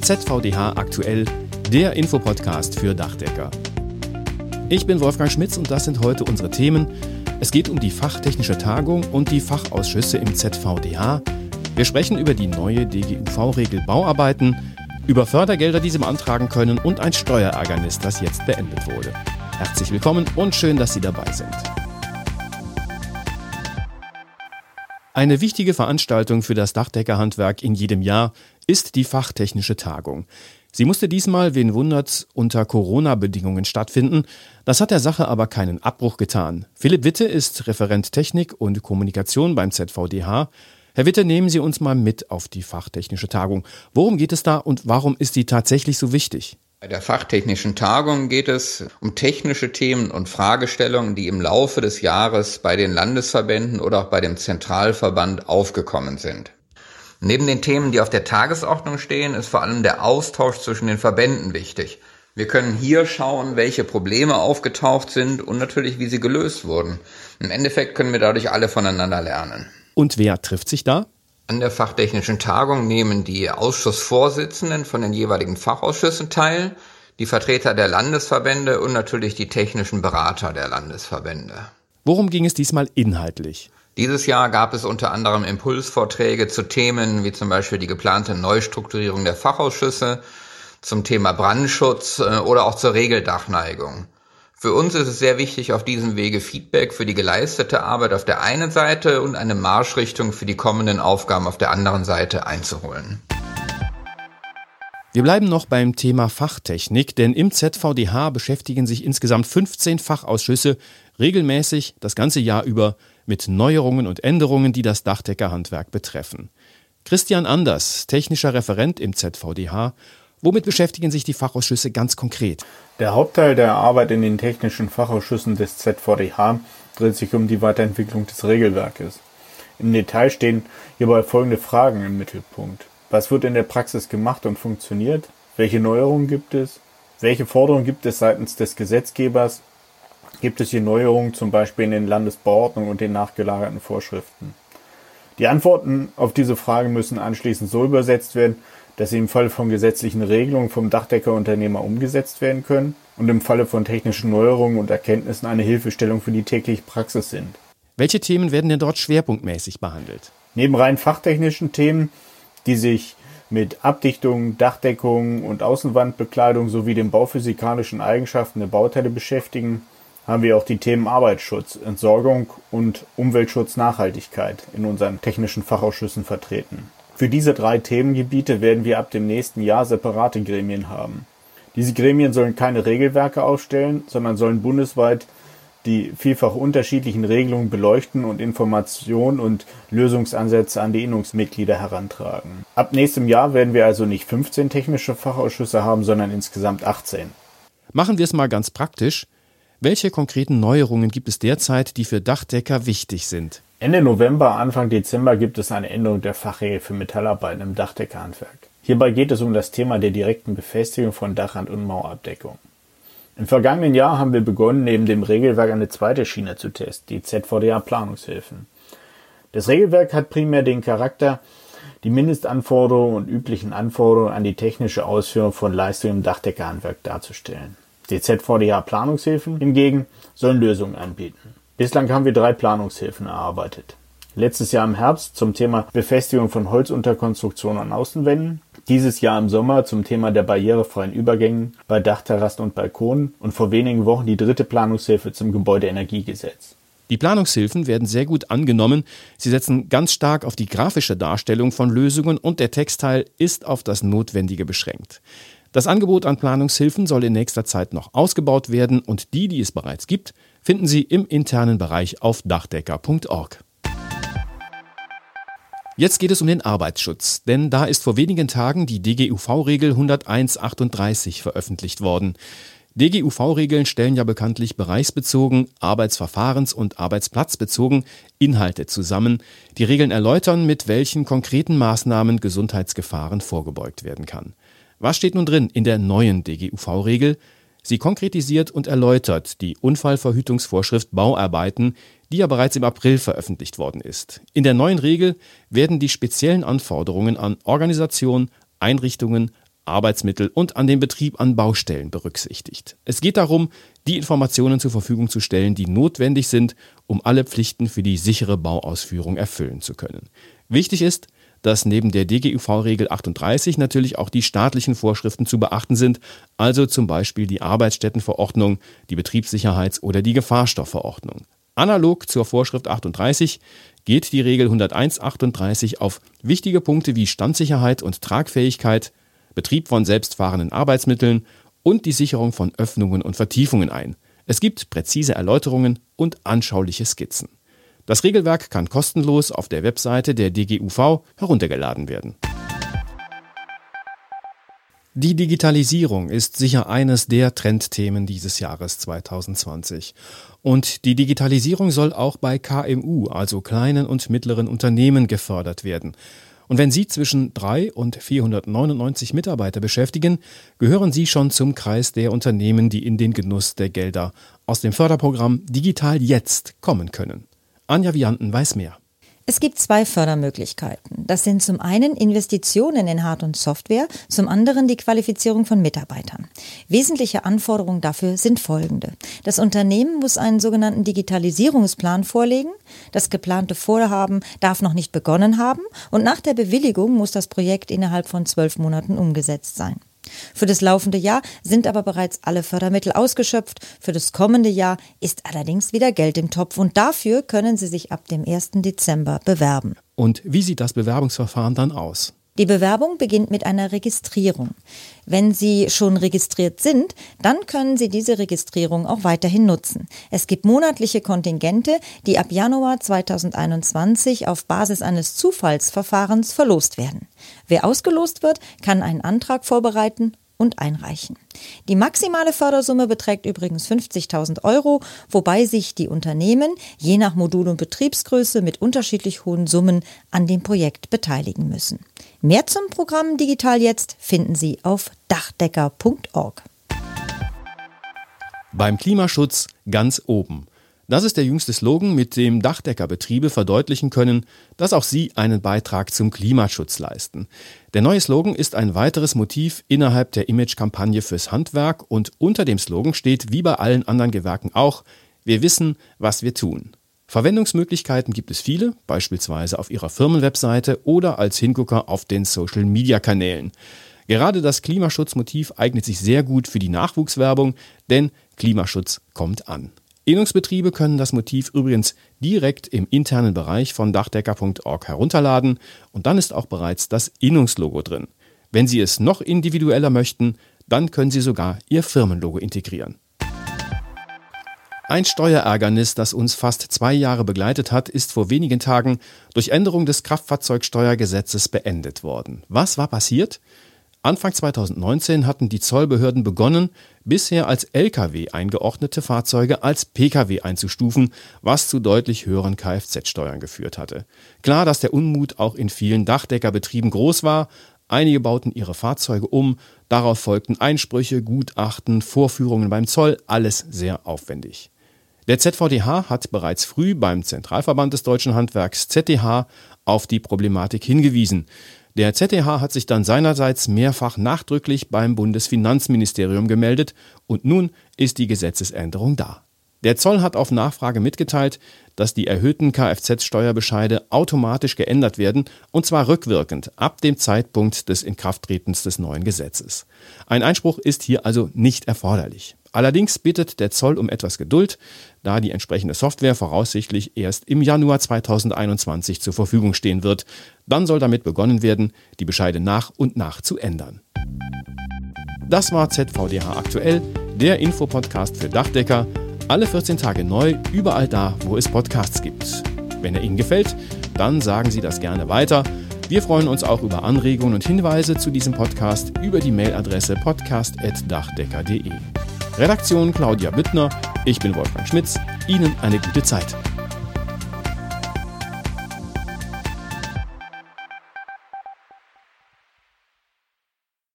ZVDH aktuell, der Infopodcast für Dachdecker. Ich bin Wolfgang Schmitz und das sind heute unsere Themen. Es geht um die fachtechnische Tagung und die Fachausschüsse im ZVDH. Wir sprechen über die neue DGUV-Regel Bauarbeiten, über Fördergelder, die Sie beantragen können und ein Steuerärgernis, das jetzt beendet wurde. Herzlich willkommen und schön, dass Sie dabei sind. Eine wichtige Veranstaltung für das Dachdeckerhandwerk in jedem Jahr ist die Fachtechnische Tagung. Sie musste diesmal, wen wundert's, unter Corona-Bedingungen stattfinden. Das hat der Sache aber keinen Abbruch getan. Philipp Witte ist Referent Technik und Kommunikation beim ZVDH. Herr Witte, nehmen Sie uns mal mit auf die Fachtechnische Tagung. Worum geht es da und warum ist die tatsächlich so wichtig? Bei der fachtechnischen Tagung geht es um technische Themen und Fragestellungen, die im Laufe des Jahres bei den Landesverbänden oder auch bei dem Zentralverband aufgekommen sind. Neben den Themen, die auf der Tagesordnung stehen, ist vor allem der Austausch zwischen den Verbänden wichtig. Wir können hier schauen, welche Probleme aufgetaucht sind und natürlich, wie sie gelöst wurden. Im Endeffekt können wir dadurch alle voneinander lernen. Und wer trifft sich da? An der fachtechnischen Tagung nehmen die Ausschussvorsitzenden von den jeweiligen Fachausschüssen teil, die Vertreter der Landesverbände und natürlich die technischen Berater der Landesverbände. Worum ging es diesmal inhaltlich? Dieses Jahr gab es unter anderem Impulsvorträge zu Themen wie zum Beispiel die geplante Neustrukturierung der Fachausschüsse, zum Thema Brandschutz äh, oder auch zur Regeldachneigung. Für uns ist es sehr wichtig, auf diesem Wege Feedback für die geleistete Arbeit auf der einen Seite und eine Marschrichtung für die kommenden Aufgaben auf der anderen Seite einzuholen. Wir bleiben noch beim Thema Fachtechnik, denn im ZVDH beschäftigen sich insgesamt 15 Fachausschüsse regelmäßig das ganze Jahr über mit Neuerungen und Änderungen, die das Dachdeckerhandwerk betreffen. Christian Anders, technischer Referent im ZVDH, Womit beschäftigen sich die Fachausschüsse ganz konkret? Der Hauptteil der Arbeit in den technischen Fachausschüssen des ZVDH dreht sich um die Weiterentwicklung des Regelwerkes. Im Detail stehen hierbei folgende Fragen im Mittelpunkt. Was wird in der Praxis gemacht und funktioniert? Welche Neuerungen gibt es? Welche Forderungen gibt es seitens des Gesetzgebers? Gibt es hier Neuerungen zum Beispiel in den Landesbauordnungen und den nachgelagerten Vorschriften? Die Antworten auf diese Fragen müssen anschließend so übersetzt werden, dass sie im Falle von gesetzlichen Regelungen vom Dachdeckerunternehmer umgesetzt werden können und im Falle von technischen Neuerungen und Erkenntnissen eine Hilfestellung für die tägliche Praxis sind. Welche Themen werden denn dort schwerpunktmäßig behandelt? Neben rein fachtechnischen Themen, die sich mit Abdichtung, Dachdeckung und Außenwandbekleidung sowie den bauphysikalischen Eigenschaften der Bauteile beschäftigen, haben wir auch die Themen Arbeitsschutz, Entsorgung und Umweltschutz Nachhaltigkeit in unseren technischen Fachausschüssen vertreten. Für diese drei Themengebiete werden wir ab dem nächsten Jahr separate Gremien haben. Diese Gremien sollen keine Regelwerke aufstellen, sondern sollen bundesweit die vielfach unterschiedlichen Regelungen beleuchten und Informationen und Lösungsansätze an die Innungsmitglieder herantragen. Ab nächstem Jahr werden wir also nicht 15 technische Fachausschüsse haben, sondern insgesamt 18. Machen wir es mal ganz praktisch. Welche konkreten Neuerungen gibt es derzeit, die für Dachdecker wichtig sind? Ende November, Anfang Dezember gibt es eine Änderung der Fachregel für Metallarbeiten im Dachdeckerhandwerk. Hierbei geht es um das Thema der direkten Befestigung von Dachrand und Mauerabdeckung. Im vergangenen Jahr haben wir begonnen, neben dem Regelwerk eine zweite Schiene zu testen, die ZVDA Planungshilfen. Das Regelwerk hat primär den Charakter, die Mindestanforderungen und üblichen Anforderungen an die technische Ausführung von Leistungen im Dachdeckerhandwerk darzustellen. Die ZVDA Planungshilfen hingegen sollen Lösungen anbieten. Bislang haben wir drei Planungshilfen erarbeitet. Letztes Jahr im Herbst zum Thema Befestigung von Holzunterkonstruktionen an Außenwänden. Dieses Jahr im Sommer zum Thema der barrierefreien Übergängen bei Dachterrassen und Balkonen und vor wenigen Wochen die dritte Planungshilfe zum Gebäudeenergiegesetz. Die Planungshilfen werden sehr gut angenommen. Sie setzen ganz stark auf die grafische Darstellung von Lösungen und der Textteil ist auf das Notwendige beschränkt. Das Angebot an Planungshilfen soll in nächster Zeit noch ausgebaut werden und die, die es bereits gibt, finden Sie im internen Bereich auf dachdecker.org. Jetzt geht es um den Arbeitsschutz, denn da ist vor wenigen Tagen die DGUV-Regel 10138 veröffentlicht worden. DGUV-Regeln stellen ja bekanntlich bereichsbezogen, arbeitsverfahrens- und arbeitsplatzbezogen Inhalte zusammen. Die Regeln erläutern, mit welchen konkreten Maßnahmen Gesundheitsgefahren vorgebeugt werden kann. Was steht nun drin in der neuen DGUV-Regel? Sie konkretisiert und erläutert die Unfallverhütungsvorschrift Bauarbeiten, die ja bereits im April veröffentlicht worden ist. In der neuen Regel werden die speziellen Anforderungen an Organisation, Einrichtungen, Arbeitsmittel und an den Betrieb an Baustellen berücksichtigt. Es geht darum, die Informationen zur Verfügung zu stellen, die notwendig sind, um alle Pflichten für die sichere Bauausführung erfüllen zu können. Wichtig ist, dass neben der DGUV-Regel 38 natürlich auch die staatlichen Vorschriften zu beachten sind, also zum Beispiel die Arbeitsstättenverordnung, die Betriebssicherheits- oder die Gefahrstoffverordnung. Analog zur Vorschrift 38 geht die Regel 10138 auf wichtige Punkte wie Standsicherheit und Tragfähigkeit, Betrieb von selbstfahrenden Arbeitsmitteln und die Sicherung von Öffnungen und Vertiefungen ein. Es gibt präzise Erläuterungen und anschauliche Skizzen. Das Regelwerk kann kostenlos auf der Webseite der DGUV heruntergeladen werden. Die Digitalisierung ist sicher eines der Trendthemen dieses Jahres 2020. Und die Digitalisierung soll auch bei KMU, also kleinen und mittleren Unternehmen, gefördert werden. Und wenn Sie zwischen 3 und 499 Mitarbeiter beschäftigen, gehören Sie schon zum Kreis der Unternehmen, die in den Genuss der Gelder aus dem Förderprogramm Digital Jetzt kommen können. Anja Vianten weiß mehr. Es gibt zwei Fördermöglichkeiten. Das sind zum einen Investitionen in Hard- und Software, zum anderen die Qualifizierung von Mitarbeitern. Wesentliche Anforderungen dafür sind folgende. Das Unternehmen muss einen sogenannten Digitalisierungsplan vorlegen. Das geplante Vorhaben darf noch nicht begonnen haben und nach der Bewilligung muss das Projekt innerhalb von zwölf Monaten umgesetzt sein. Für das laufende Jahr sind aber bereits alle Fördermittel ausgeschöpft. Für das kommende Jahr ist allerdings wieder Geld im Topf und dafür können Sie sich ab dem 1. Dezember bewerben. Und wie sieht das Bewerbungsverfahren dann aus? Die Bewerbung beginnt mit einer Registrierung. Wenn Sie schon registriert sind, dann können Sie diese Registrierung auch weiterhin nutzen. Es gibt monatliche Kontingente, die ab Januar 2021 auf Basis eines Zufallsverfahrens verlost werden. Wer ausgelost wird, kann einen Antrag vorbereiten und einreichen. Die maximale Fördersumme beträgt übrigens 50.000 Euro, wobei sich die Unternehmen je nach Modul und Betriebsgröße mit unterschiedlich hohen Summen an dem Projekt beteiligen müssen. Mehr zum Programm Digital Jetzt finden Sie auf dachdecker.org. Beim Klimaschutz ganz oben. Das ist der jüngste Slogan, mit dem Dachdeckerbetriebe verdeutlichen können, dass auch sie einen Beitrag zum Klimaschutz leisten. Der neue Slogan ist ein weiteres Motiv innerhalb der Imagekampagne fürs Handwerk und unter dem Slogan steht, wie bei allen anderen Gewerken auch, wir wissen, was wir tun. Verwendungsmöglichkeiten gibt es viele, beispielsweise auf Ihrer Firmenwebseite oder als Hingucker auf den Social-Media-Kanälen. Gerade das Klimaschutzmotiv eignet sich sehr gut für die Nachwuchswerbung, denn Klimaschutz kommt an. Innungsbetriebe können das Motiv übrigens direkt im internen Bereich von dachdecker.org herunterladen und dann ist auch bereits das Innungslogo drin. Wenn Sie es noch individueller möchten, dann können Sie sogar Ihr Firmenlogo integrieren. Ein Steuerärgernis, das uns fast zwei Jahre begleitet hat, ist vor wenigen Tagen durch Änderung des Kraftfahrzeugsteuergesetzes beendet worden. Was war passiert? Anfang 2019 hatten die Zollbehörden begonnen, bisher als Lkw eingeordnete Fahrzeuge als Pkw einzustufen, was zu deutlich höheren Kfz-Steuern geführt hatte. Klar, dass der Unmut auch in vielen Dachdeckerbetrieben groß war. Einige bauten ihre Fahrzeuge um, darauf folgten Einsprüche, Gutachten, Vorführungen beim Zoll, alles sehr aufwendig. Der ZVDH hat bereits früh beim Zentralverband des deutschen Handwerks ZDH auf die Problematik hingewiesen. Der ZDH hat sich dann seinerseits mehrfach nachdrücklich beim Bundesfinanzministerium gemeldet und nun ist die Gesetzesänderung da. Der Zoll hat auf Nachfrage mitgeteilt, dass die erhöhten Kfz-Steuerbescheide automatisch geändert werden, und zwar rückwirkend ab dem Zeitpunkt des Inkrafttretens des neuen Gesetzes. Ein Einspruch ist hier also nicht erforderlich. Allerdings bittet der Zoll um etwas Geduld, da die entsprechende Software voraussichtlich erst im Januar 2021 zur Verfügung stehen wird. Dann soll damit begonnen werden, die Bescheide nach und nach zu ändern. Das war ZVDH aktuell, der Infopodcast für Dachdecker. Alle 14 Tage neu, überall da, wo es Podcasts gibt. Wenn er Ihnen gefällt, dann sagen Sie das gerne weiter. Wir freuen uns auch über Anregungen und Hinweise zu diesem Podcast über die Mailadresse podcast.dachdecker.de. Redaktion Claudia Büttner, ich bin Wolfgang Schmitz. Ihnen eine gute Zeit.